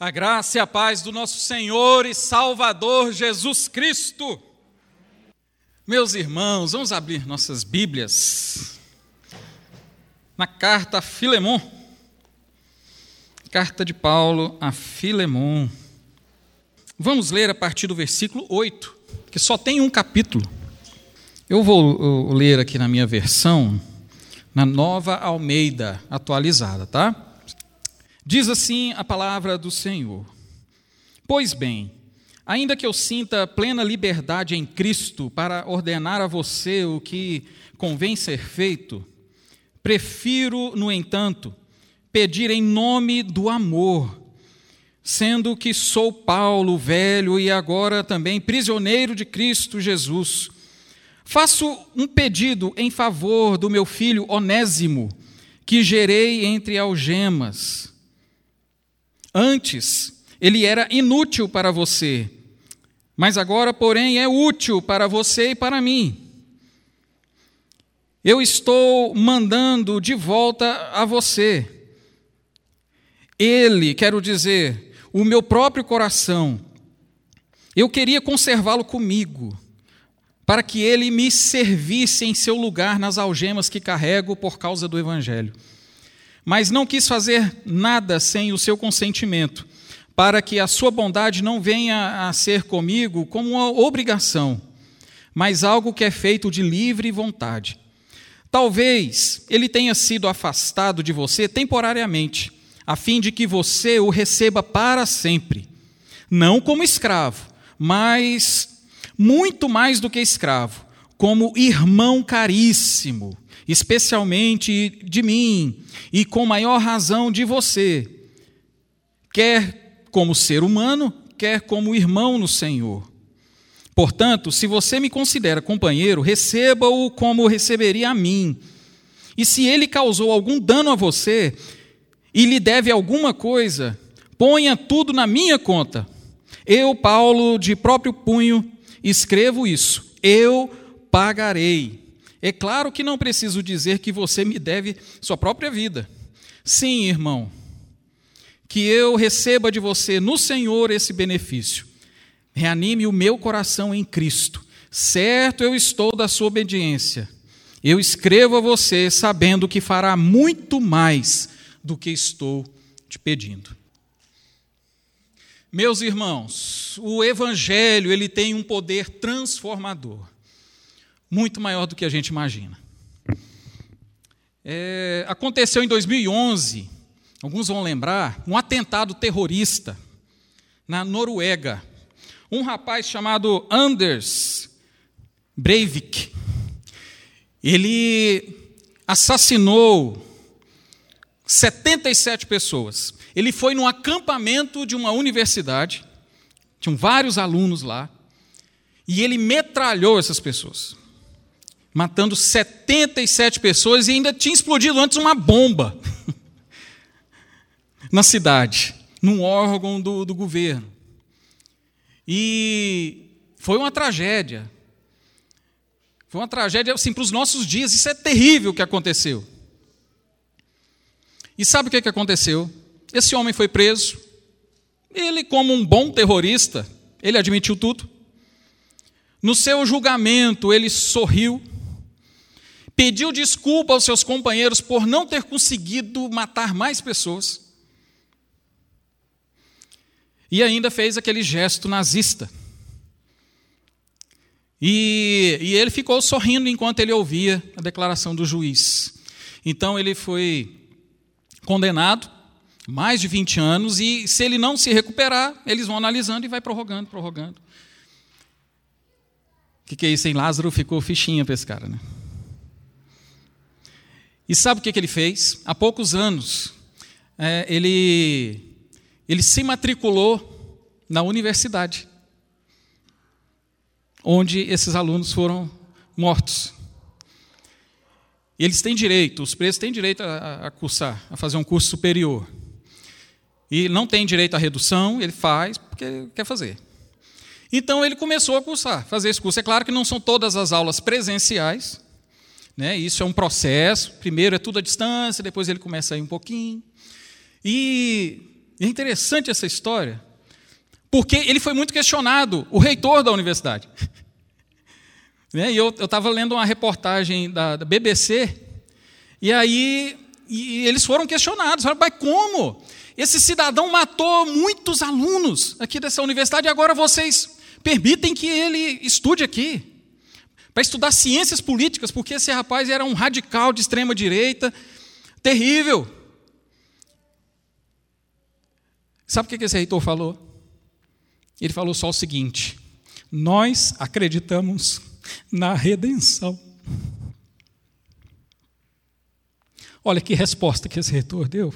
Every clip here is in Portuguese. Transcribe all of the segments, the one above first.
A graça e a paz do nosso Senhor e Salvador Jesus Cristo. Meus irmãos, vamos abrir nossas Bíblias na carta a Filemon. Carta de Paulo a Filemon. Vamos ler a partir do versículo 8, que só tem um capítulo. Eu vou ler aqui na minha versão, na nova Almeida atualizada, tá? Diz assim a palavra do Senhor: Pois bem, ainda que eu sinta plena liberdade em Cristo para ordenar a você o que convém ser feito, prefiro, no entanto, pedir em nome do amor, sendo que sou Paulo, velho e agora também prisioneiro de Cristo Jesus. Faço um pedido em favor do meu filho Onésimo, que gerei entre algemas Antes, ele era inútil para você, mas agora, porém, é útil para você e para mim. Eu estou mandando de volta a você. Ele, quero dizer, o meu próprio coração, eu queria conservá-lo comigo, para que ele me servisse em seu lugar nas algemas que carrego por causa do Evangelho mas não quis fazer nada sem o seu consentimento, para que a sua bondade não venha a ser comigo como uma obrigação, mas algo que é feito de livre vontade. Talvez ele tenha sido afastado de você temporariamente, a fim de que você o receba para sempre, não como escravo, mas muito mais do que escravo, como irmão caríssimo especialmente de mim e com maior razão de você, quer como ser humano, quer como irmão no Senhor. Portanto, se você me considera companheiro, receba-o como receberia a mim. E se ele causou algum dano a você e lhe deve alguma coisa, ponha tudo na minha conta. Eu, Paulo, de próprio punho, escrevo isso. Eu pagarei. É claro que não preciso dizer que você me deve sua própria vida. Sim, irmão, que eu receba de você no Senhor esse benefício. Reanime o meu coração em Cristo. Certo eu estou da sua obediência. Eu escrevo a você sabendo que fará muito mais do que estou te pedindo. Meus irmãos, o evangelho, ele tem um poder transformador muito maior do que a gente imagina. É, aconteceu em 2011, alguns vão lembrar, um atentado terrorista na Noruega. Um rapaz chamado Anders Breivik, ele assassinou 77 pessoas. Ele foi num acampamento de uma universidade, tinham vários alunos lá, e ele metralhou essas pessoas matando 77 pessoas e ainda tinha explodido antes uma bomba na cidade, num órgão do, do governo. E foi uma tragédia. Foi uma tragédia assim, para os nossos dias. Isso é terrível o que aconteceu. E sabe o que, que aconteceu? Esse homem foi preso. Ele, como um bom terrorista, ele admitiu tudo. No seu julgamento, ele sorriu pediu desculpa aos seus companheiros por não ter conseguido matar mais pessoas. E ainda fez aquele gesto nazista. E, e, ele ficou sorrindo enquanto ele ouvia a declaração do juiz. Então ele foi condenado, mais de 20 anos, e se ele não se recuperar, eles vão analisando e vai prorrogando, prorrogando. O que, que é isso, hein? Lázaro ficou fichinha para esse cara, né? E sabe o que, que ele fez? Há poucos anos, é, ele, ele se matriculou na universidade, onde esses alunos foram mortos. Eles têm direito, os presos têm direito a, a cursar, a fazer um curso superior. E não tem direito à redução, ele faz porque quer fazer. Então ele começou a cursar, fazer esse curso. É claro que não são todas as aulas presenciais, né? Isso é um processo. Primeiro é tudo à distância, depois ele começa a ir um pouquinho. E é interessante essa história, porque ele foi muito questionado, o reitor da universidade. Né, e eu estava lendo uma reportagem da, da BBC, e aí e eles foram questionados, mas como? Esse cidadão matou muitos alunos aqui dessa universidade e agora vocês permitem que ele estude aqui para estudar ciências políticas, porque esse rapaz era um radical de extrema direita, terrível. Sabe o que esse reitor falou? Ele falou só o seguinte: nós acreditamos na redenção. Olha que resposta que esse reitor deu.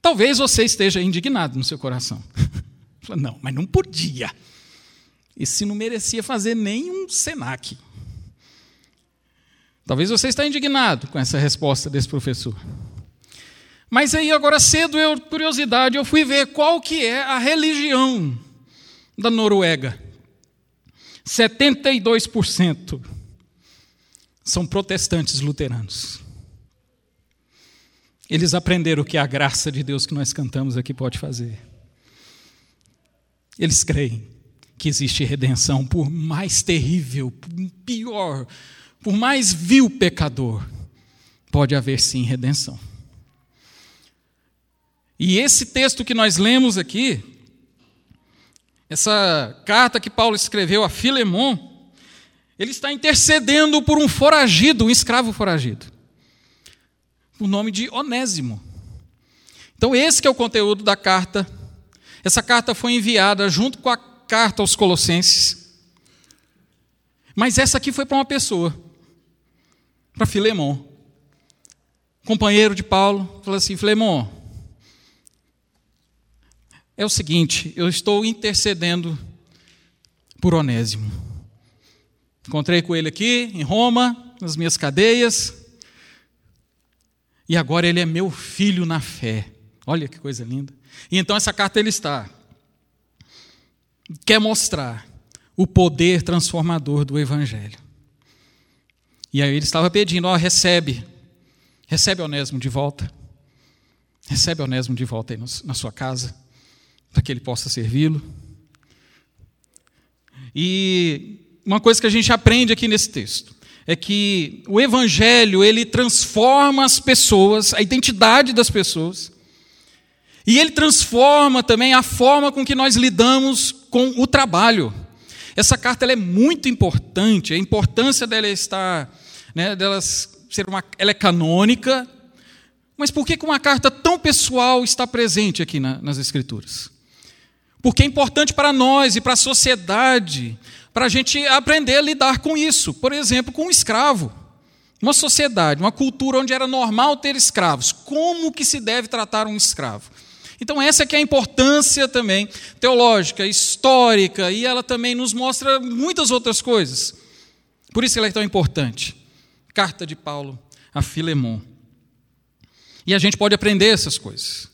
Talvez você esteja indignado no seu coração. Não, mas não podia. Esse não merecia fazer nem um SENAC. Talvez você esteja indignado com essa resposta desse professor. Mas aí agora cedo eu, curiosidade, eu fui ver qual que é a religião da Noruega. 72% são protestantes luteranos. Eles aprenderam o que a graça de Deus que nós cantamos aqui pode fazer. Eles creem que existe redenção, por mais terrível, pior, por mais vil pecador, pode haver sim redenção. E esse texto que nós lemos aqui, essa carta que Paulo escreveu a Filemon, ele está intercedendo por um foragido, um escravo foragido o nome de Onésimo. Então, esse é o conteúdo da carta. Essa carta foi enviada junto com a carta aos Colossenses. Mas essa aqui foi para uma pessoa, para Filemon. Companheiro de Paulo, falou assim: Filemon, é o seguinte, eu estou intercedendo por Onésimo. Encontrei com ele aqui em Roma, nas minhas cadeias e agora ele é meu filho na fé. Olha que coisa linda. E então essa carta ele está quer mostrar o poder transformador do evangelho. E aí ele estava pedindo, ó, recebe, recebe Onésimo de volta. Recebe Onésimo de volta aí na sua casa, para que ele possa servi-lo. E uma coisa que a gente aprende aqui nesse texto é que o evangelho, ele transforma as pessoas, a identidade das pessoas. E ele transforma também a forma com que nós lidamos com o trabalho. Essa carta é muito importante, a importância dela estar, né, dela ser uma, ela é canônica, mas por que uma carta tão pessoal está presente aqui na, nas Escrituras? Porque é importante para nós e para a sociedade para a gente aprender a lidar com isso. Por exemplo, com um escravo. Uma sociedade, uma cultura onde era normal ter escravos. Como que se deve tratar um escravo? Então essa é que é a importância também teológica, histórica, e ela também nos mostra muitas outras coisas. Por isso ela é tão importante. Carta de Paulo a Filemon. E a gente pode aprender essas coisas.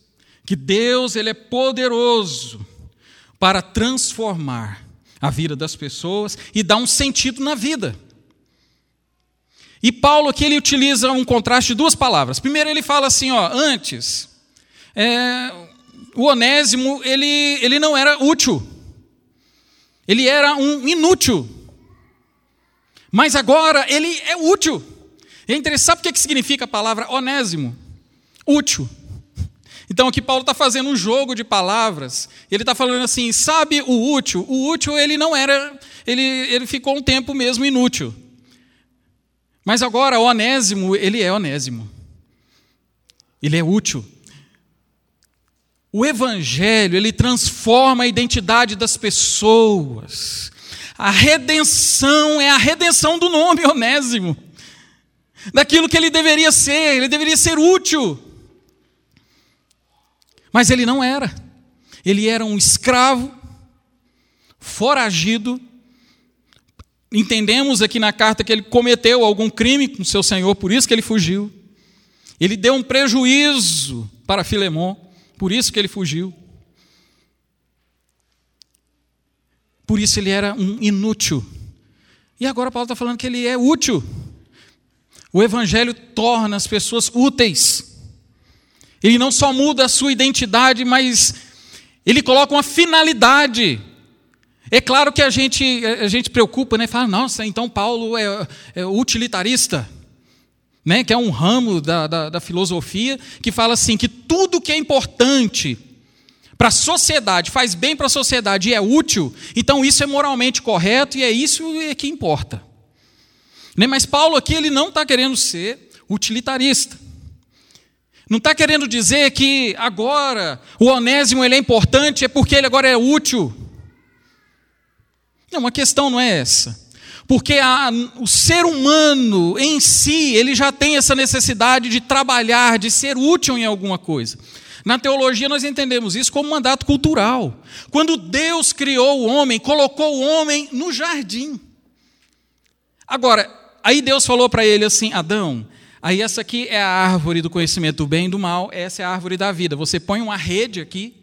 Que Deus ele é poderoso para transformar a vida das pessoas e dá um sentido na vida. E Paulo aqui ele utiliza um contraste de duas palavras. Primeiro ele fala assim, ó, antes, é, o onésimo ele, ele não era útil, ele era um inútil, mas agora ele é útil. É interessante, sabe o que significa a palavra onésimo? Útil. Então aqui Paulo está fazendo um jogo de palavras. Ele está falando assim, sabe o útil? O útil ele não era, ele, ele ficou um tempo mesmo inútil. Mas agora o onésimo, ele é onésimo. Ele é útil. O evangelho, ele transforma a identidade das pessoas. A redenção é a redenção do nome onésimo. Daquilo que ele deveria ser, ele deveria ser útil. Mas ele não era. Ele era um escravo, foragido. Entendemos aqui na carta que ele cometeu algum crime com seu senhor, por isso que ele fugiu. Ele deu um prejuízo para Filemão, por isso que ele fugiu. Por isso ele era um inútil. E agora Paulo está falando que ele é útil. O Evangelho torna as pessoas úteis. Ele não só muda a sua identidade, mas ele coloca uma finalidade. É claro que a gente, a gente preocupa, né? Fala, nossa, então Paulo é, é utilitarista, né? que é um ramo da, da, da filosofia que fala assim: que tudo que é importante para a sociedade, faz bem para a sociedade e é útil, então isso é moralmente correto e é isso que importa. Né? Mas Paulo aqui ele não está querendo ser utilitarista. Não está querendo dizer que agora o onésimo ele é importante, é porque ele agora é útil. Não, a questão não é essa. Porque a, o ser humano em si, ele já tem essa necessidade de trabalhar, de ser útil em alguma coisa. Na teologia nós entendemos isso como mandato cultural. Quando Deus criou o homem, colocou o homem no jardim. Agora, aí Deus falou para ele assim: Adão, aí essa aqui é a árvore do conhecimento do bem e do mal, essa é a árvore da vida. Você põe uma rede aqui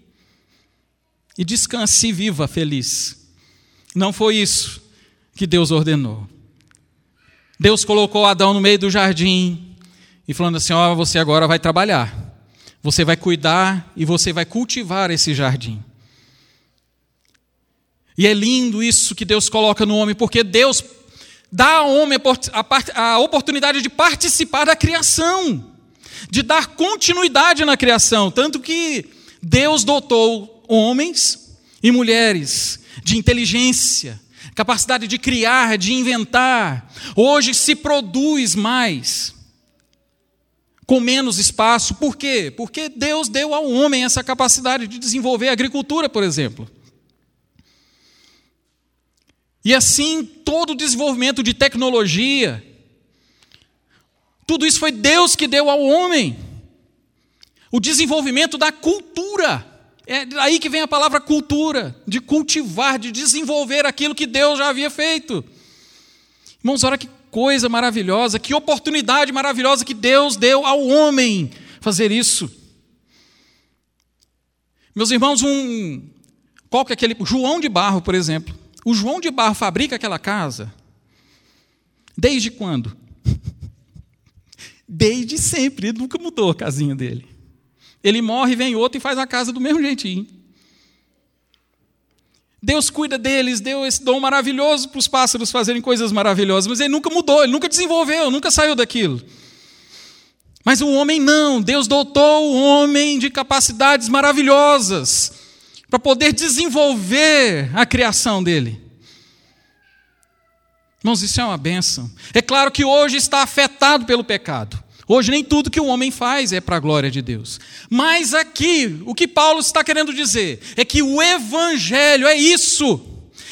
e descanse viva feliz. Não foi isso que Deus ordenou. Deus colocou Adão no meio do jardim e falando assim: Ó, oh, você agora vai trabalhar. Você vai cuidar e você vai cultivar esse jardim. E é lindo isso que Deus coloca no homem, porque Deus dá ao homem a oportunidade de participar da criação, de dar continuidade na criação. Tanto que Deus dotou homens e mulheres de inteligência, capacidade de criar, de inventar. Hoje se produz mais com menos espaço. Por quê? Porque Deus deu ao homem essa capacidade de desenvolver a agricultura, por exemplo. E assim, todo o desenvolvimento de tecnologia, tudo isso foi Deus que deu ao homem. O desenvolvimento da cultura. É aí que vem a palavra cultura, de cultivar, de desenvolver aquilo que Deus já havia feito. Irmãos, olha que coisa maravilhosa, que oportunidade maravilhosa que Deus deu ao homem fazer isso. Meus irmãos, um qual que é aquele João de Barro, por exemplo. O João de Barro fabrica aquela casa desde quando? Desde sempre, ele nunca mudou a casinha dele. Ele morre, vem outro e faz a casa do mesmo jeitinho. Deus cuida deles, deu esse dom maravilhoso para os pássaros fazerem coisas maravilhosas, mas ele nunca mudou, ele nunca desenvolveu, nunca saiu daquilo. Mas o homem não, Deus dotou o homem de capacidades maravilhosas para poder desenvolver a criação dele. Irmãos, isso é uma benção. É claro que hoje está afetado pelo pecado. Hoje nem tudo que o homem faz é para a glória de Deus. Mas aqui, o que Paulo está querendo dizer é que o evangelho é isso.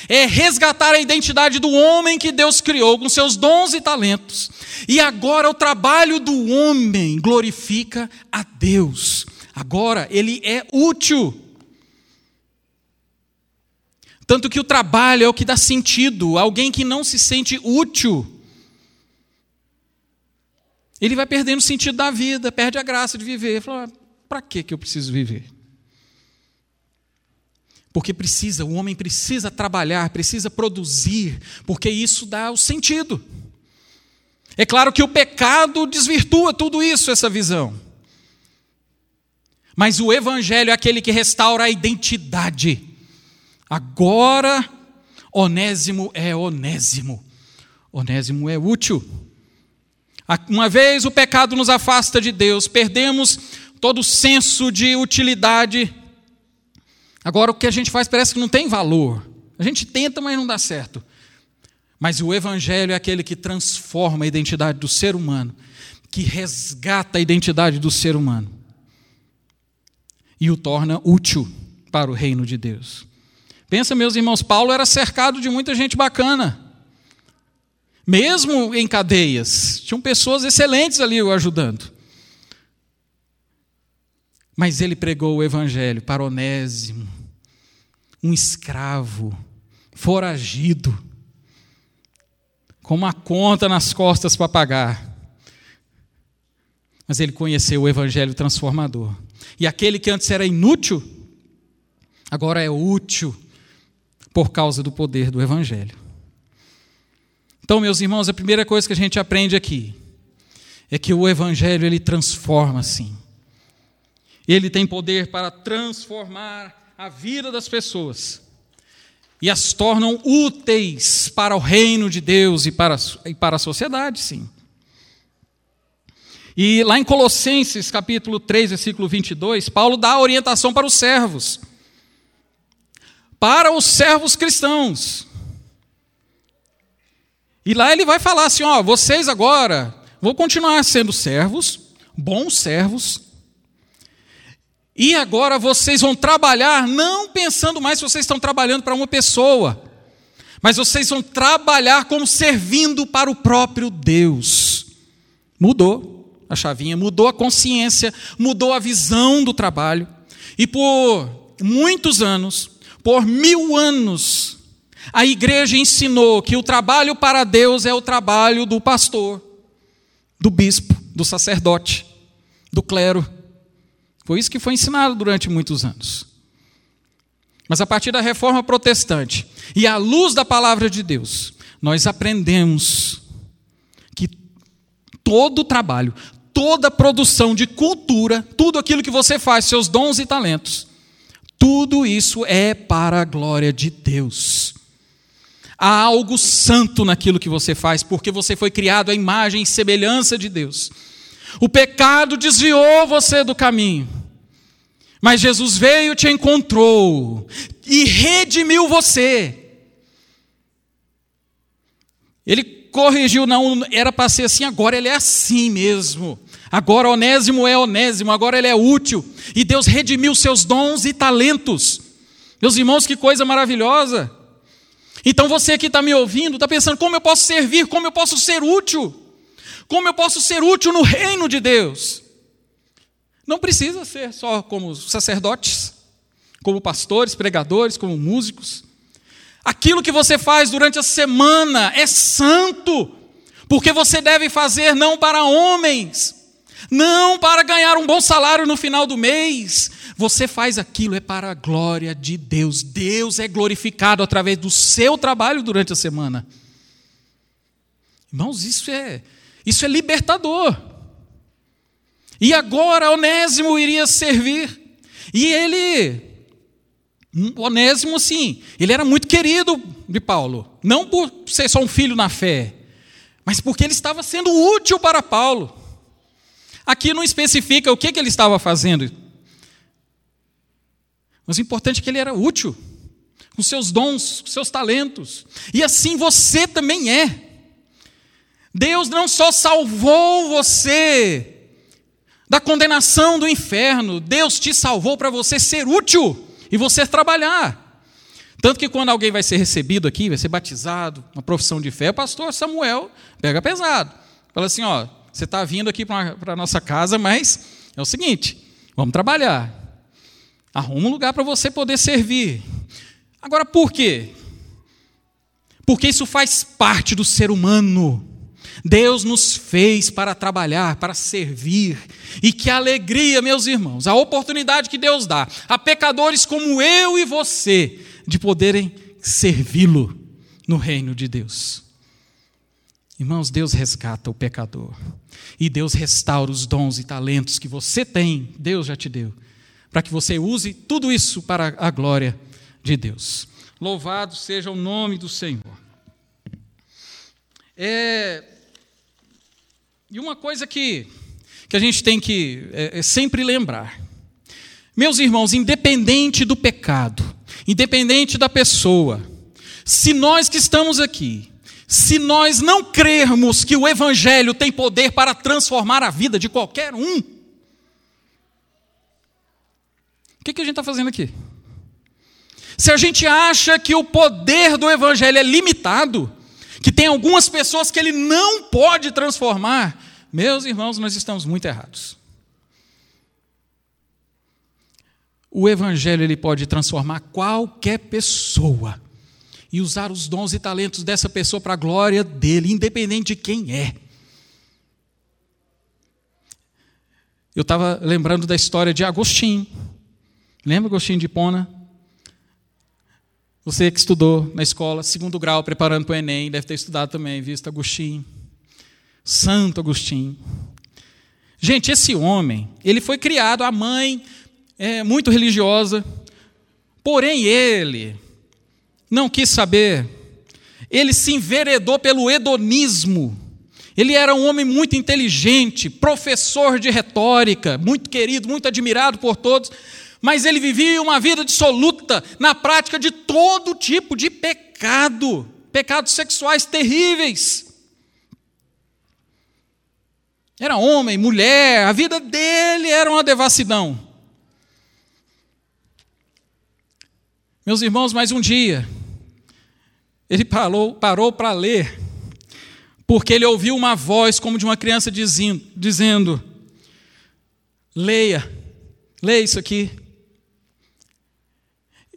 É resgatar a identidade do homem que Deus criou com seus dons e talentos. E agora o trabalho do homem glorifica a Deus. Agora ele é útil. Tanto que o trabalho é o que dá sentido. Alguém que não se sente útil ele vai perdendo o sentido da vida, perde a graça de viver. Fala, ah, para que eu preciso viver? Porque precisa, o homem precisa trabalhar, precisa produzir, porque isso dá o sentido. É claro que o pecado desvirtua tudo isso, essa visão. Mas o Evangelho é aquele que restaura a identidade. Agora, Onésimo é Onésimo. Onésimo é útil. Uma vez o pecado nos afasta de Deus, perdemos todo o senso de utilidade. Agora o que a gente faz parece que não tem valor. A gente tenta, mas não dá certo. Mas o Evangelho é aquele que transforma a identidade do ser humano, que resgata a identidade do ser humano e o torna útil para o reino de Deus. Pensa, meus irmãos, Paulo era cercado de muita gente bacana mesmo em cadeias. Tinham pessoas excelentes ali o ajudando. Mas ele pregou o evangelho para Onésimo, um escravo, foragido, com uma conta nas costas para pagar. Mas ele conheceu o evangelho transformador. E aquele que antes era inútil, agora é útil por causa do poder do evangelho. Então, meus irmãos, a primeira coisa que a gente aprende aqui é que o evangelho ele transforma sim. Ele tem poder para transformar a vida das pessoas e as tornam úteis para o reino de Deus e para, e para a sociedade, sim. E lá em Colossenses, capítulo 3, versículo 22, Paulo dá a orientação para os servos. Para os servos cristãos. E lá ele vai falar assim: ó, vocês agora vão continuar sendo servos, bons servos, e agora vocês vão trabalhar não pensando mais se vocês estão trabalhando para uma pessoa, mas vocês vão trabalhar como servindo para o próprio Deus. Mudou a chavinha, mudou a consciência, mudou a visão do trabalho. E por muitos anos, por mil anos, a igreja ensinou que o trabalho para Deus é o trabalho do pastor, do bispo, do sacerdote, do clero. Foi isso que foi ensinado durante muitos anos. Mas a partir da reforma protestante e à luz da palavra de Deus, nós aprendemos que todo trabalho, toda produção de cultura, tudo aquilo que você faz, seus dons e talentos, tudo isso é para a glória de Deus. Há algo santo naquilo que você faz, porque você foi criado à imagem e semelhança de Deus. O pecado desviou você do caminho. Mas Jesus veio, te encontrou e redimiu você. Ele corrigiu, não era para ser assim, agora ele é assim mesmo. Agora Onésimo é Onésimo, agora ele é útil. E Deus redimiu seus dons e talentos. Meus irmãos, que coisa maravilhosa. Então você que está me ouvindo, está pensando como eu posso servir, como eu posso ser útil, como eu posso ser útil no reino de Deus. Não precisa ser só como sacerdotes, como pastores, pregadores, como músicos. Aquilo que você faz durante a semana é santo, porque você deve fazer não para homens, não para ganhar um bom salário no final do mês. Você faz aquilo é para a glória de Deus. Deus é glorificado através do seu trabalho durante a semana. Irmãos, isso é isso é libertador. E agora Onésimo iria servir. E ele, Onésimo, sim, ele era muito querido de Paulo. Não por ser só um filho na fé, mas porque ele estava sendo útil para Paulo. Aqui não especifica o que, que ele estava fazendo. Mas o importante é que ele era útil, com seus dons, com seus talentos. E assim você também é. Deus não só salvou você da condenação do inferno. Deus te salvou para você ser útil e você trabalhar. Tanto que quando alguém vai ser recebido aqui, vai ser batizado, uma profissão de fé, o pastor Samuel pega pesado. Fala assim: ó, você está vindo aqui para a nossa casa, mas é o seguinte, vamos trabalhar. Arruma um lugar para você poder servir. Agora, por quê? Porque isso faz parte do ser humano. Deus nos fez para trabalhar, para servir. E que alegria, meus irmãos, a oportunidade que Deus dá a pecadores como eu e você de poderem servi-lo no reino de Deus. Irmãos, Deus resgata o pecador. E Deus restaura os dons e talentos que você tem, Deus já te deu, para que você use tudo isso para a glória de Deus. Louvado seja o nome do Senhor. É, e uma coisa que, que a gente tem que é, é sempre lembrar: meus irmãos, independente do pecado, independente da pessoa, se nós que estamos aqui, se nós não crermos que o Evangelho tem poder para transformar a vida de qualquer um, o que, que a gente está fazendo aqui? Se a gente acha que o poder do Evangelho é limitado, que tem algumas pessoas que ele não pode transformar, meus irmãos, nós estamos muito errados. O evangelho ele pode transformar qualquer pessoa e usar os dons e talentos dessa pessoa para a glória dele, independente de quem é. Eu estava lembrando da história de Agostinho. Lembra Agostinho de Pona? Você que estudou na escola, segundo grau, preparando para o Enem, deve ter estudado também, visto Agostinho. Santo Agostinho. Gente, esse homem, ele foi criado, a mãe é, muito religiosa, porém ele não quis saber, ele se enveredou pelo hedonismo. Ele era um homem muito inteligente, professor de retórica, muito querido, muito admirado por todos, mas ele vivia uma vida dissoluta na prática de todo tipo de pecado, pecados sexuais terríveis. Era homem, mulher, a vida dele era uma devassidão. Meus irmãos, mais um dia, ele parou, parou para ler, porque ele ouviu uma voz como de uma criança dizendo, dizendo: Leia, leia isso aqui.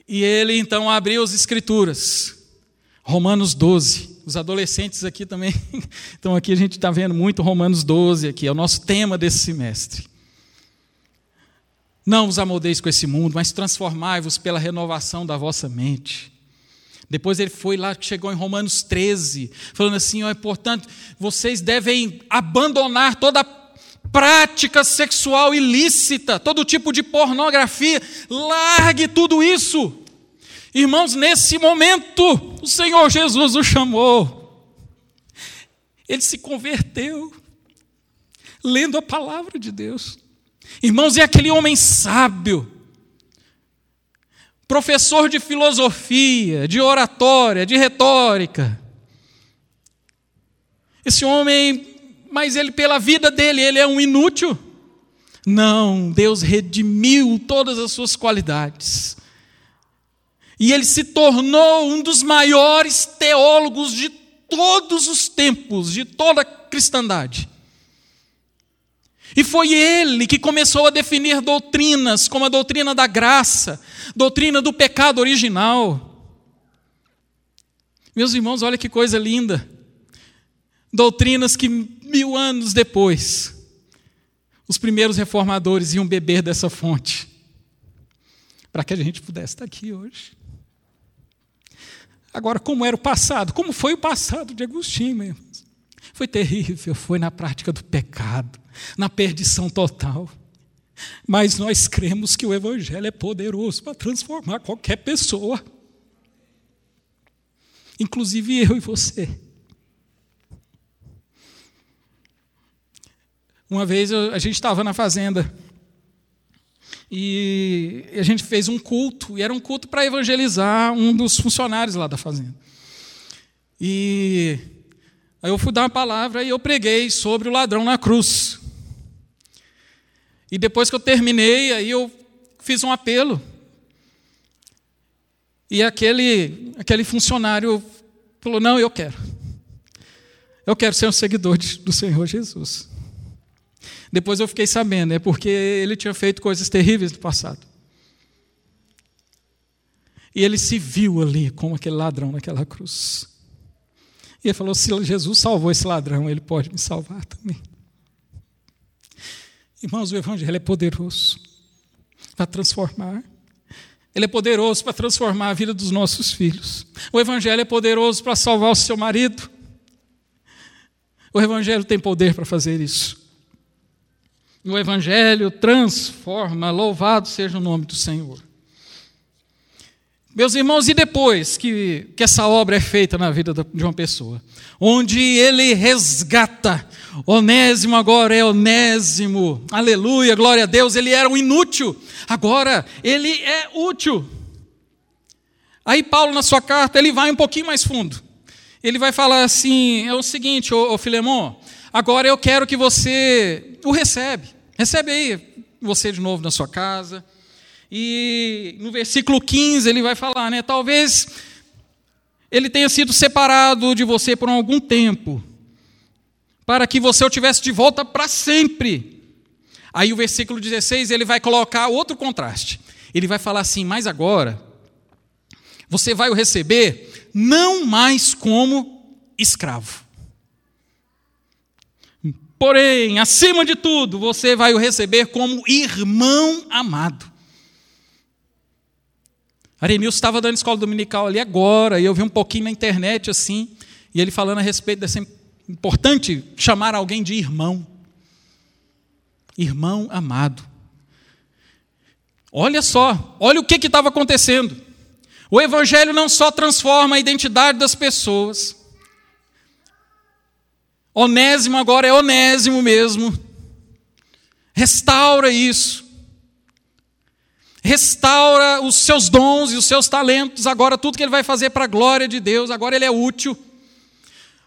E ele então abriu as Escrituras, Romanos 12. Os adolescentes aqui também estão aqui, a gente está vendo muito Romanos 12 aqui, é o nosso tema desse semestre. Não vos amoldeis com esse mundo, mas transformai-vos pela renovação da vossa mente. Depois ele foi lá, chegou em Romanos 13, falando assim: ó, portanto, vocês devem abandonar toda prática sexual ilícita, todo tipo de pornografia, largue tudo isso. Irmãos, nesse momento, o Senhor Jesus o chamou. Ele se converteu, lendo a palavra de Deus. Irmãos, é aquele homem sábio, professor de filosofia, de oratória, de retórica. Esse homem, mas ele, pela vida dele, ele é um inútil. Não, Deus redimiu todas as suas qualidades e ele se tornou um dos maiores teólogos de todos os tempos, de toda a cristandade. E foi ele que começou a definir doutrinas, como a doutrina da graça, doutrina do pecado original. Meus irmãos, olha que coisa linda. Doutrinas que mil anos depois, os primeiros reformadores iam beber dessa fonte, para que a gente pudesse estar aqui hoje. Agora, como era o passado? Como foi o passado de Agostinho, meu irmão? Foi terrível, foi na prática do pecado, na perdição total. Mas nós cremos que o Evangelho é poderoso para transformar qualquer pessoa, inclusive eu e você. Uma vez a gente estava na fazenda e a gente fez um culto, e era um culto para evangelizar um dos funcionários lá da fazenda. E aí eu fui dar uma palavra e eu preguei sobre o ladrão na cruz. E depois que eu terminei, aí eu fiz um apelo. E aquele, aquele funcionário falou: Não, eu quero. Eu quero ser um seguidor de, do Senhor Jesus. Depois eu fiquei sabendo, é porque ele tinha feito coisas terríveis no passado. E ele se viu ali como aquele ladrão naquela cruz. E ele falou: se Jesus salvou esse ladrão, ele pode me salvar também. Irmãos, o Evangelho é poderoso para transformar. Ele é poderoso para transformar a vida dos nossos filhos. O Evangelho é poderoso para salvar o seu marido. O Evangelho tem poder para fazer isso. O Evangelho transforma, louvado seja o nome do Senhor. Meus irmãos, e depois que, que essa obra é feita na vida de uma pessoa, onde ele resgata, Onésimo agora é Onésimo, aleluia, glória a Deus, ele era um inútil, agora ele é útil. Aí Paulo, na sua carta, ele vai um pouquinho mais fundo. Ele vai falar assim: é o seguinte, ô, ô Agora eu quero que você o recebe. Recebe aí você de novo na sua casa. E no versículo 15 ele vai falar, né? Talvez ele tenha sido separado de você por algum tempo, para que você o tivesse de volta para sempre. Aí o versículo 16 ele vai colocar outro contraste. Ele vai falar assim: Mas agora você vai o receber não mais como escravo Porém, acima de tudo, você vai o receber como irmão amado. Arenilson estava dando escola dominical ali agora, e eu vi um pouquinho na internet assim, e ele falando a respeito dessa importante chamar alguém de irmão. Irmão amado. Olha só, olha o que estava acontecendo. O Evangelho não só transforma a identidade das pessoas, Onésimo agora é Onésimo mesmo. Restaura isso. Restaura os seus dons e os seus talentos. Agora, tudo que ele vai fazer para a glória de Deus, agora ele é útil.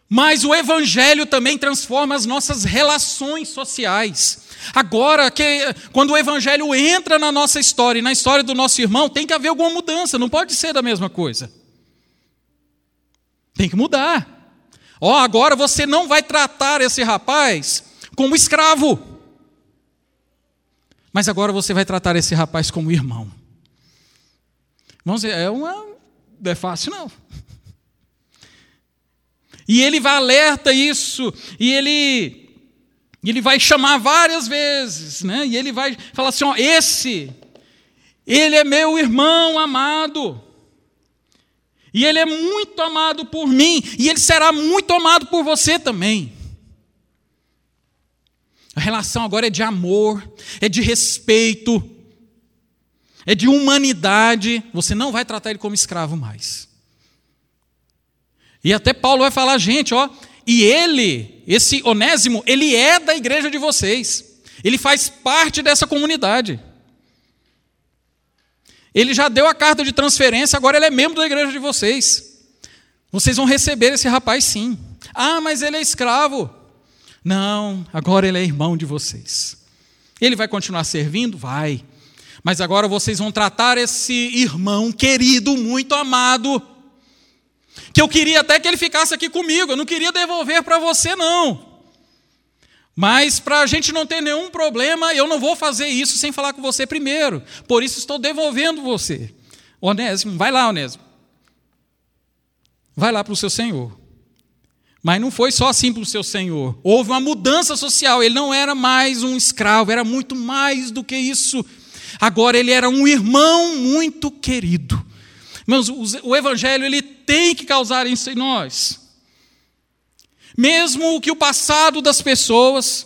Mas o Evangelho também transforma as nossas relações sociais. Agora, que, quando o Evangelho entra na nossa história e na história do nosso irmão, tem que haver alguma mudança, não pode ser da mesma coisa. Tem que mudar. Ó, oh, agora você não vai tratar esse rapaz como escravo, mas agora você vai tratar esse rapaz como irmão. Dizer, é uma. Não é fácil, não. E ele vai alerta isso, e ele ele vai chamar várias vezes, né? E ele vai falar assim, ó, esse ele é meu irmão amado. E ele é muito amado por mim, e ele será muito amado por você também. A relação agora é de amor, é de respeito, é de humanidade. Você não vai tratar ele como escravo mais. E até Paulo vai falar, gente, ó, e ele, esse Onésimo, ele é da igreja de vocês. Ele faz parte dessa comunidade. Ele já deu a carta de transferência, agora ele é membro da igreja de vocês. Vocês vão receber esse rapaz sim. Ah, mas ele é escravo. Não, agora ele é irmão de vocês. Ele vai continuar servindo? Vai. Mas agora vocês vão tratar esse irmão querido, muito amado, que eu queria até que ele ficasse aqui comigo, eu não queria devolver para você, não. Mas para a gente não ter nenhum problema, eu não vou fazer isso sem falar com você primeiro. Por isso estou devolvendo você. Onésimo, vai lá, Onésimo. Vai lá para o seu Senhor. Mas não foi só assim para o seu Senhor. Houve uma mudança social. Ele não era mais um escravo, era muito mais do que isso. Agora ele era um irmão muito querido. Mas o Evangelho ele tem que causar isso em nós. Mesmo que o passado das pessoas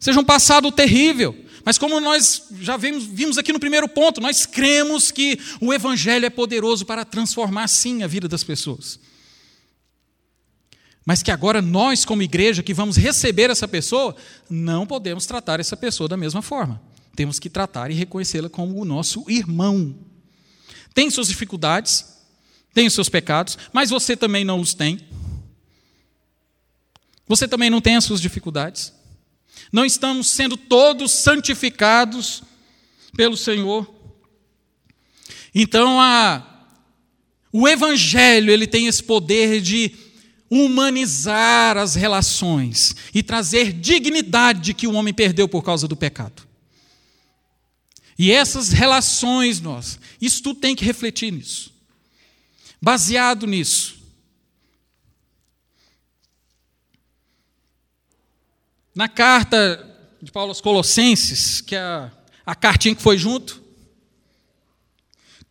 seja um passado terrível, mas como nós já vimos, vimos aqui no primeiro ponto, nós cremos que o Evangelho é poderoso para transformar sim a vida das pessoas. Mas que agora nós, como igreja, que vamos receber essa pessoa, não podemos tratar essa pessoa da mesma forma. Temos que tratar e reconhecê-la como o nosso irmão. Tem suas dificuldades, tem os seus pecados, mas você também não os tem. Você também não tem as suas dificuldades. Não estamos sendo todos santificados pelo Senhor. Então, a, o Evangelho ele tem esse poder de humanizar as relações e trazer dignidade que o homem perdeu por causa do pecado. E essas relações, nós, isso tudo tem que refletir nisso. Baseado nisso, na carta de Paulo aos Colossenses, que é a, a cartinha que foi junto,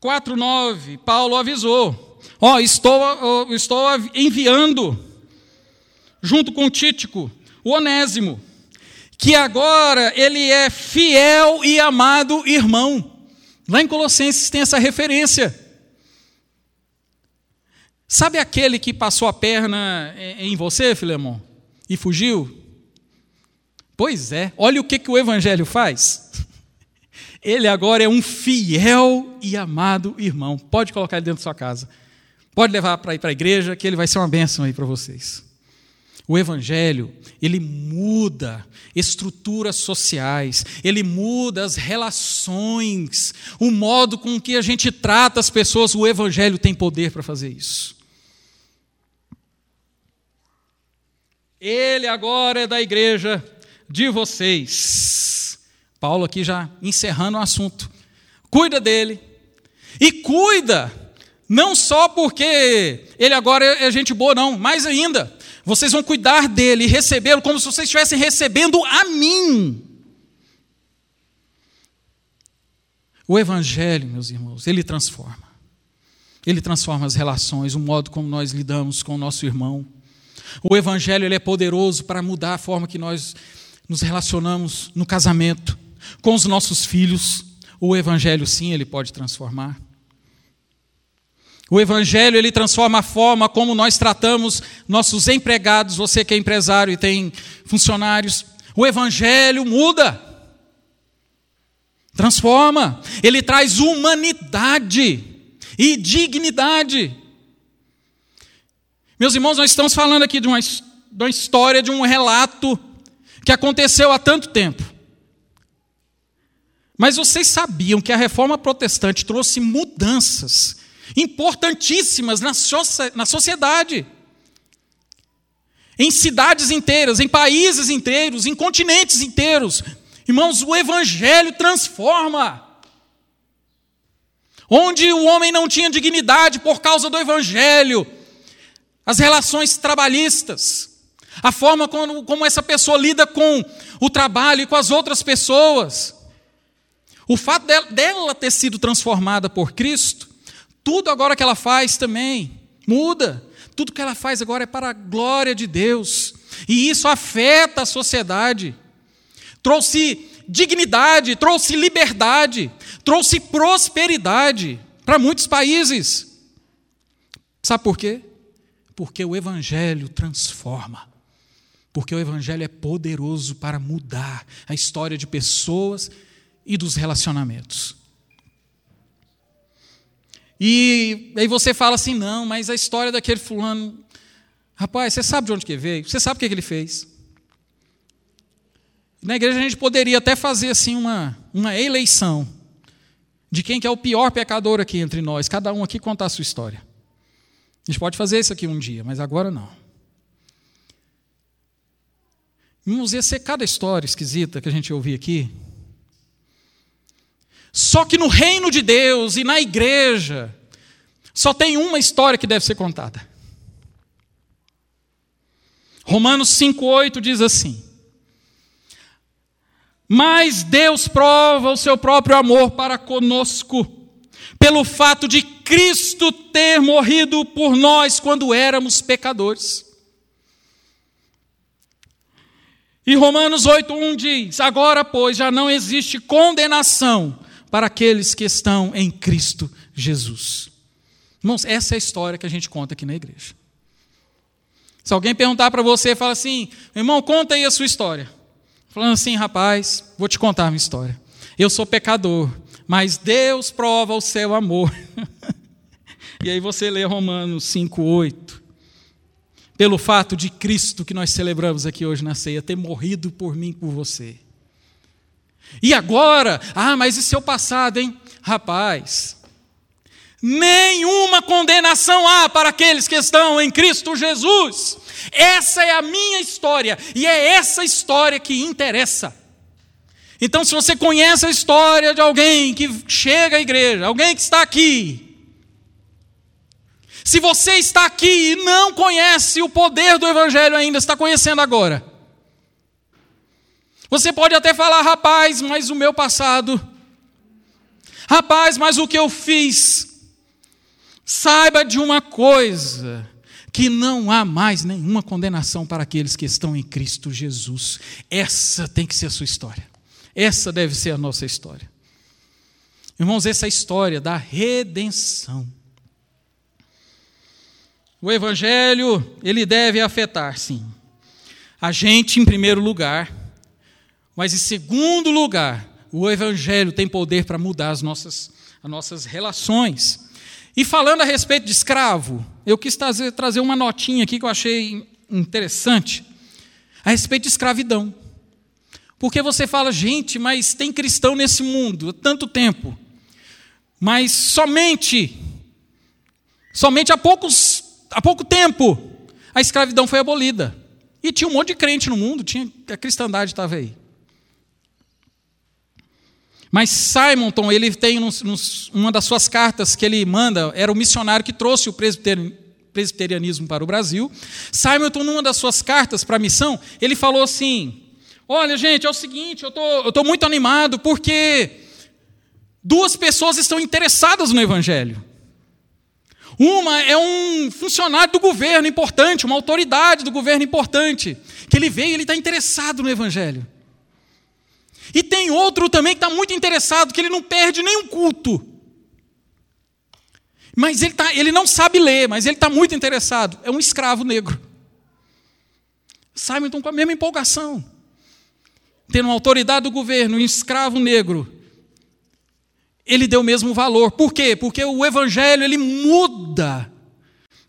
4,9, Paulo avisou: Ó, oh, estou, estou enviando, junto com Títico, o Onésimo, que agora ele é fiel e amado irmão. Lá em Colossenses tem essa referência. Sabe aquele que passou a perna em você, Filemão, e fugiu? Pois é, olha o que, que o Evangelho faz. Ele agora é um fiel e amado irmão. Pode colocar ele dentro da sua casa. Pode levar para ir para a igreja, que ele vai ser uma bênção aí para vocês. O Evangelho, ele muda estruturas sociais, ele muda as relações, o modo com que a gente trata as pessoas. O Evangelho tem poder para fazer isso. Ele agora é da igreja de vocês. Paulo aqui já encerrando o assunto. Cuida dele. E cuida, não só porque ele agora é gente boa, não, mais ainda, vocês vão cuidar dele e recebê-lo como se vocês estivessem recebendo a mim. O Evangelho, meus irmãos, ele transforma. Ele transforma as relações, o modo como nós lidamos com o nosso irmão. O Evangelho ele é poderoso para mudar a forma que nós nos relacionamos no casamento, com os nossos filhos, o evangelho sim, ele pode transformar. O evangelho ele transforma a forma como nós tratamos nossos empregados, você que é empresário e tem funcionários. O evangelho muda. Transforma. Ele traz humanidade e dignidade. Meus irmãos, nós estamos falando aqui de uma, de uma história, de um relato que aconteceu há tanto tempo. Mas vocês sabiam que a reforma protestante trouxe mudanças importantíssimas na, na sociedade, em cidades inteiras, em países inteiros, em continentes inteiros. Irmãos, o Evangelho transforma. Onde o homem não tinha dignidade por causa do Evangelho, as relações trabalhistas, a forma como, como essa pessoa lida com o trabalho e com as outras pessoas, o fato dela, dela ter sido transformada por Cristo, tudo agora que ela faz também muda. Tudo que ela faz agora é para a glória de Deus. E isso afeta a sociedade. Trouxe dignidade, trouxe liberdade, trouxe prosperidade para muitos países. Sabe por quê? Porque o Evangelho transforma. Porque o Evangelho é poderoso para mudar a história de pessoas e dos relacionamentos. E aí você fala assim: não, mas a história daquele fulano. Rapaz, você sabe de onde que veio? Você sabe o que, que ele fez? Na igreja a gente poderia até fazer assim uma, uma eleição de quem que é o pior pecador aqui entre nós, cada um aqui contar a sua história. A gente pode fazer isso aqui um dia, mas agora não. Vamos ia ser cada história esquisita que a gente ouvir aqui, só que no reino de Deus e na igreja, só tem uma história que deve ser contada. Romanos 5,8 diz assim: Mas Deus prova o seu próprio amor para conosco, pelo fato de Cristo ter morrido por nós quando éramos pecadores. E Romanos 8,1 diz: Agora, pois, já não existe condenação para aqueles que estão em Cristo Jesus. Irmãos, essa é a história que a gente conta aqui na igreja. Se alguém perguntar para você, fala assim, irmão, conta aí a sua história. Falando assim, rapaz, vou te contar a minha história. Eu sou pecador, mas Deus prova o seu amor. e aí você lê Romanos 5, 8. Pelo fato de Cristo que nós celebramos aqui hoje na ceia ter morrido por mim por você. E agora? Ah, mas e seu passado, hein? Rapaz, nenhuma condenação há para aqueles que estão em Cristo Jesus. Essa é a minha história e é essa história que interessa. Então, se você conhece a história de alguém que chega à igreja, alguém que está aqui, se você está aqui e não conhece o poder do Evangelho ainda, está conhecendo agora. Você pode até falar, rapaz, mas o meu passado. Rapaz, mas o que eu fiz. Saiba de uma coisa: que não há mais nenhuma condenação para aqueles que estão em Cristo Jesus. Essa tem que ser a sua história. Essa deve ser a nossa história. Irmãos, essa é a história da redenção. O Evangelho, ele deve afetar, sim, a gente em primeiro lugar mas, em segundo lugar, o Evangelho tem poder para mudar as nossas, as nossas relações. E falando a respeito de escravo, eu quis trazer, trazer uma notinha aqui que eu achei interessante, a respeito de escravidão. Porque você fala, gente, mas tem cristão nesse mundo há tanto tempo. Mas somente, somente há, poucos, há pouco tempo, a escravidão foi abolida. E tinha um monte de crente no mundo, tinha, a cristandade estava aí. Mas Simonton, ele tem nos, nos, uma das suas cartas que ele manda, era o missionário que trouxe o presbiterianismo para o Brasil. Simonton, numa das suas cartas para a missão, ele falou assim: Olha, gente, é o seguinte, eu tô, estou muito animado porque duas pessoas estão interessadas no Evangelho. Uma é um funcionário do governo importante, uma autoridade do governo importante, que ele veio e ele está interessado no Evangelho. E tem outro também que está muito interessado, que ele não perde nenhum culto. Mas ele, tá, ele não sabe ler, mas ele está muito interessado. É um escravo negro. Simon com a mesma empolgação. Tendo uma autoridade do governo, um escravo negro. Ele deu o mesmo valor. Por quê? Porque o evangelho ele muda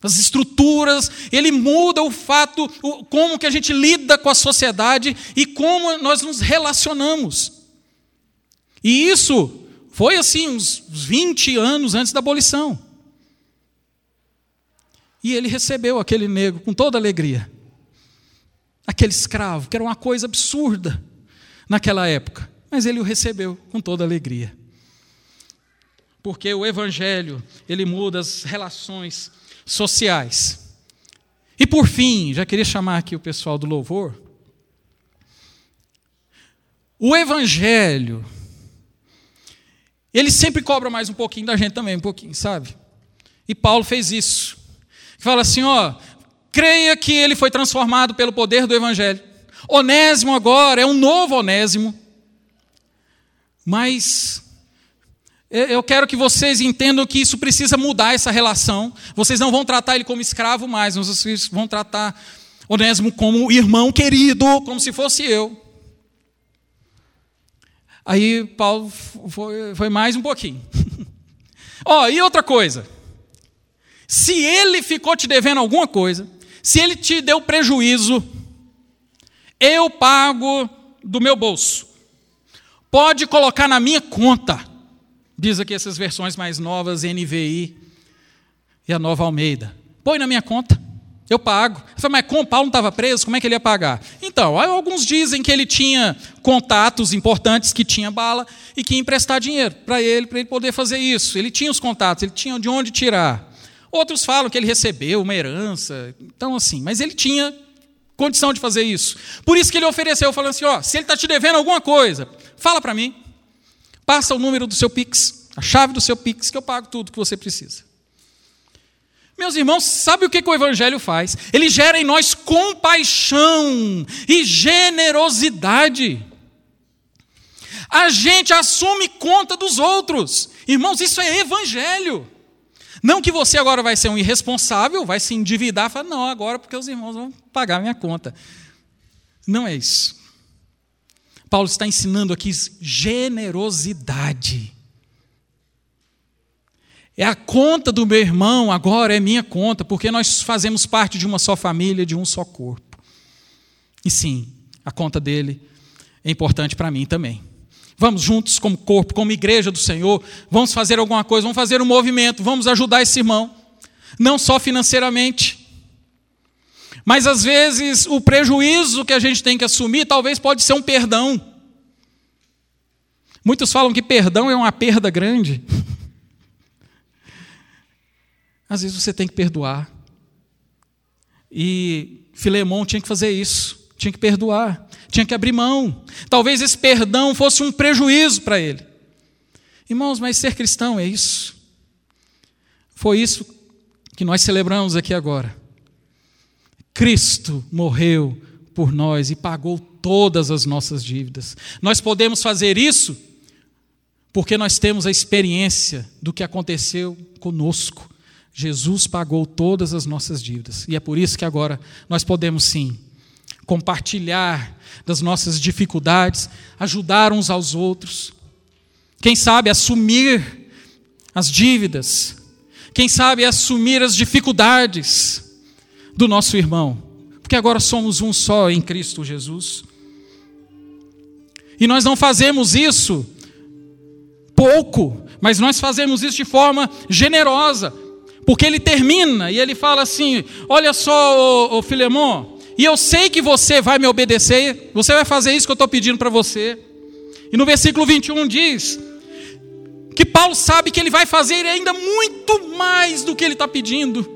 as estruturas, ele muda o fato, o, como que a gente lida com a sociedade e como nós nos relacionamos. E isso foi assim, uns 20 anos antes da abolição. E ele recebeu aquele negro com toda alegria. Aquele escravo, que era uma coisa absurda naquela época. Mas ele o recebeu com toda alegria. Porque o evangelho, ele muda as relações sociais. E por fim, já queria chamar aqui o pessoal do louvor. O evangelho, ele sempre cobra mais um pouquinho da gente também, um pouquinho, sabe? E Paulo fez isso. Fala assim, ó, creia que ele foi transformado pelo poder do evangelho. Onésimo agora é um novo Onésimo. Mas eu quero que vocês entendam que isso precisa mudar essa relação. Vocês não vão tratar ele como escravo mais, vocês vão tratar Onésimo como irmão querido, como se fosse eu. Aí Paulo foi, foi mais um pouquinho. Ó, oh, e outra coisa. Se ele ficou te devendo alguma coisa, se ele te deu prejuízo, eu pago do meu bolso. Pode colocar na minha conta. Diz aqui essas versões mais novas, NVI e a nova Almeida. Põe na minha conta, eu pago. Fala, mas como Paulo não estava preso, como é que ele ia pagar? Então, alguns dizem que ele tinha contatos importantes, que tinha bala, e que ia emprestar dinheiro para ele, para ele poder fazer isso. Ele tinha os contatos, ele tinha de onde tirar. Outros falam que ele recebeu uma herança, então assim, mas ele tinha condição de fazer isso. Por isso que ele ofereceu, falando assim: ó, se ele está te devendo alguma coisa, fala para mim. Passa o número do seu Pix, a chave do seu Pix, que eu pago tudo que você precisa. Meus irmãos, sabe o que, que o Evangelho faz? Ele gera em nós compaixão e generosidade. A gente assume conta dos outros. Irmãos, isso é Evangelho. Não que você agora vai ser um irresponsável, vai se endividar, falar, não, agora porque os irmãos vão pagar minha conta. Não é isso. Paulo está ensinando aqui generosidade. É a conta do meu irmão, agora é minha conta, porque nós fazemos parte de uma só família, de um só corpo. E sim, a conta dele é importante para mim também. Vamos juntos, como corpo, como igreja do Senhor, vamos fazer alguma coisa, vamos fazer um movimento, vamos ajudar esse irmão, não só financeiramente, mas às vezes o prejuízo que a gente tem que assumir talvez pode ser um perdão. Muitos falam que perdão é uma perda grande. Às vezes você tem que perdoar. E Filemão tinha que fazer isso, tinha que perdoar, tinha que abrir mão. Talvez esse perdão fosse um prejuízo para ele. Irmãos, mas ser cristão é isso. Foi isso que nós celebramos aqui agora. Cristo morreu por nós e pagou todas as nossas dívidas. Nós podemos fazer isso porque nós temos a experiência do que aconteceu conosco. Jesus pagou todas as nossas dívidas. E é por isso que agora nós podemos sim compartilhar das nossas dificuldades, ajudar uns aos outros. Quem sabe assumir as dívidas. Quem sabe assumir as dificuldades do nosso irmão, porque agora somos um só em Cristo Jesus. E nós não fazemos isso pouco, mas nós fazemos isso de forma generosa, porque ele termina e ele fala assim: Olha só, Filemon, e eu sei que você vai me obedecer, você vai fazer isso que eu estou pedindo para você. E no versículo 21 diz que Paulo sabe que ele vai fazer ainda muito mais do que ele está pedindo.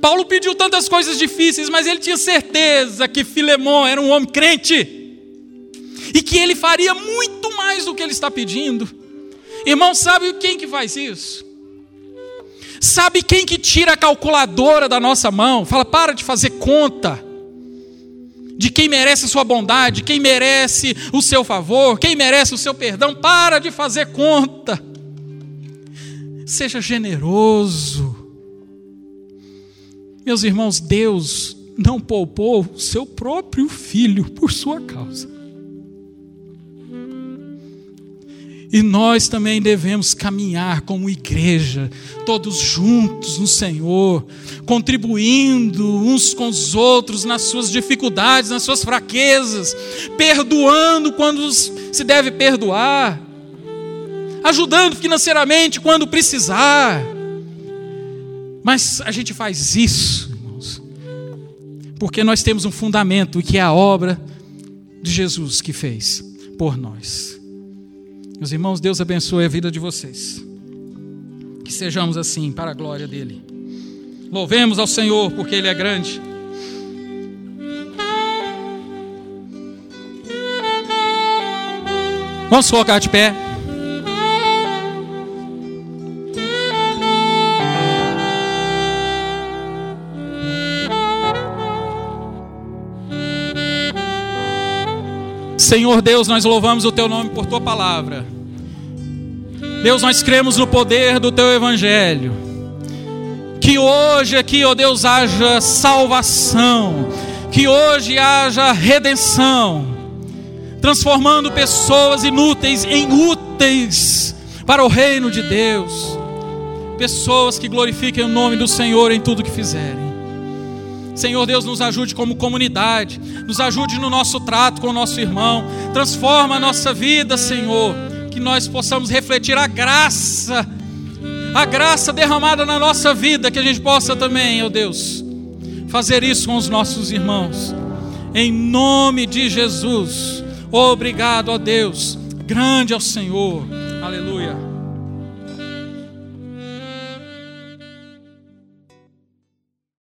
Paulo pediu tantas coisas difíceis, mas ele tinha certeza que Filemão era um homem crente e que ele faria muito mais do que ele está pedindo. Irmão, sabe quem que faz isso? Sabe quem que tira a calculadora da nossa mão? Fala, para de fazer conta. de quem merece sua bondade, quem merece o seu favor, quem merece o seu perdão. Para de fazer conta. Seja generoso. Meus irmãos, Deus não poupou o seu próprio filho por sua causa. E nós também devemos caminhar como igreja, todos juntos no Senhor, contribuindo uns com os outros nas suas dificuldades, nas suas fraquezas, perdoando quando se deve perdoar, ajudando financeiramente quando precisar. Mas a gente faz isso, irmãos, porque nós temos um fundamento que é a obra de Jesus que fez por nós. Meus irmãos, Deus abençoe a vida de vocês. Que sejamos assim para a glória dele. Louvemos ao Senhor porque ele é grande. Vamos colocar de pé. Senhor Deus, nós louvamos o Teu nome por Tua palavra. Deus, nós cremos no poder do Teu Evangelho. Que hoje aqui, ó Deus, haja salvação. Que hoje haja redenção. Transformando pessoas inúteis em úteis para o reino de Deus. Pessoas que glorifiquem o nome do Senhor em tudo que fizerem. Senhor Deus, nos ajude como comunidade, nos ajude no nosso trato com o nosso irmão, transforma a nossa vida, Senhor, que nós possamos refletir a graça, a graça derramada na nossa vida, que a gente possa também, ó Deus, fazer isso com os nossos irmãos, em nome de Jesus. Obrigado, ó Deus, grande é o Senhor, aleluia.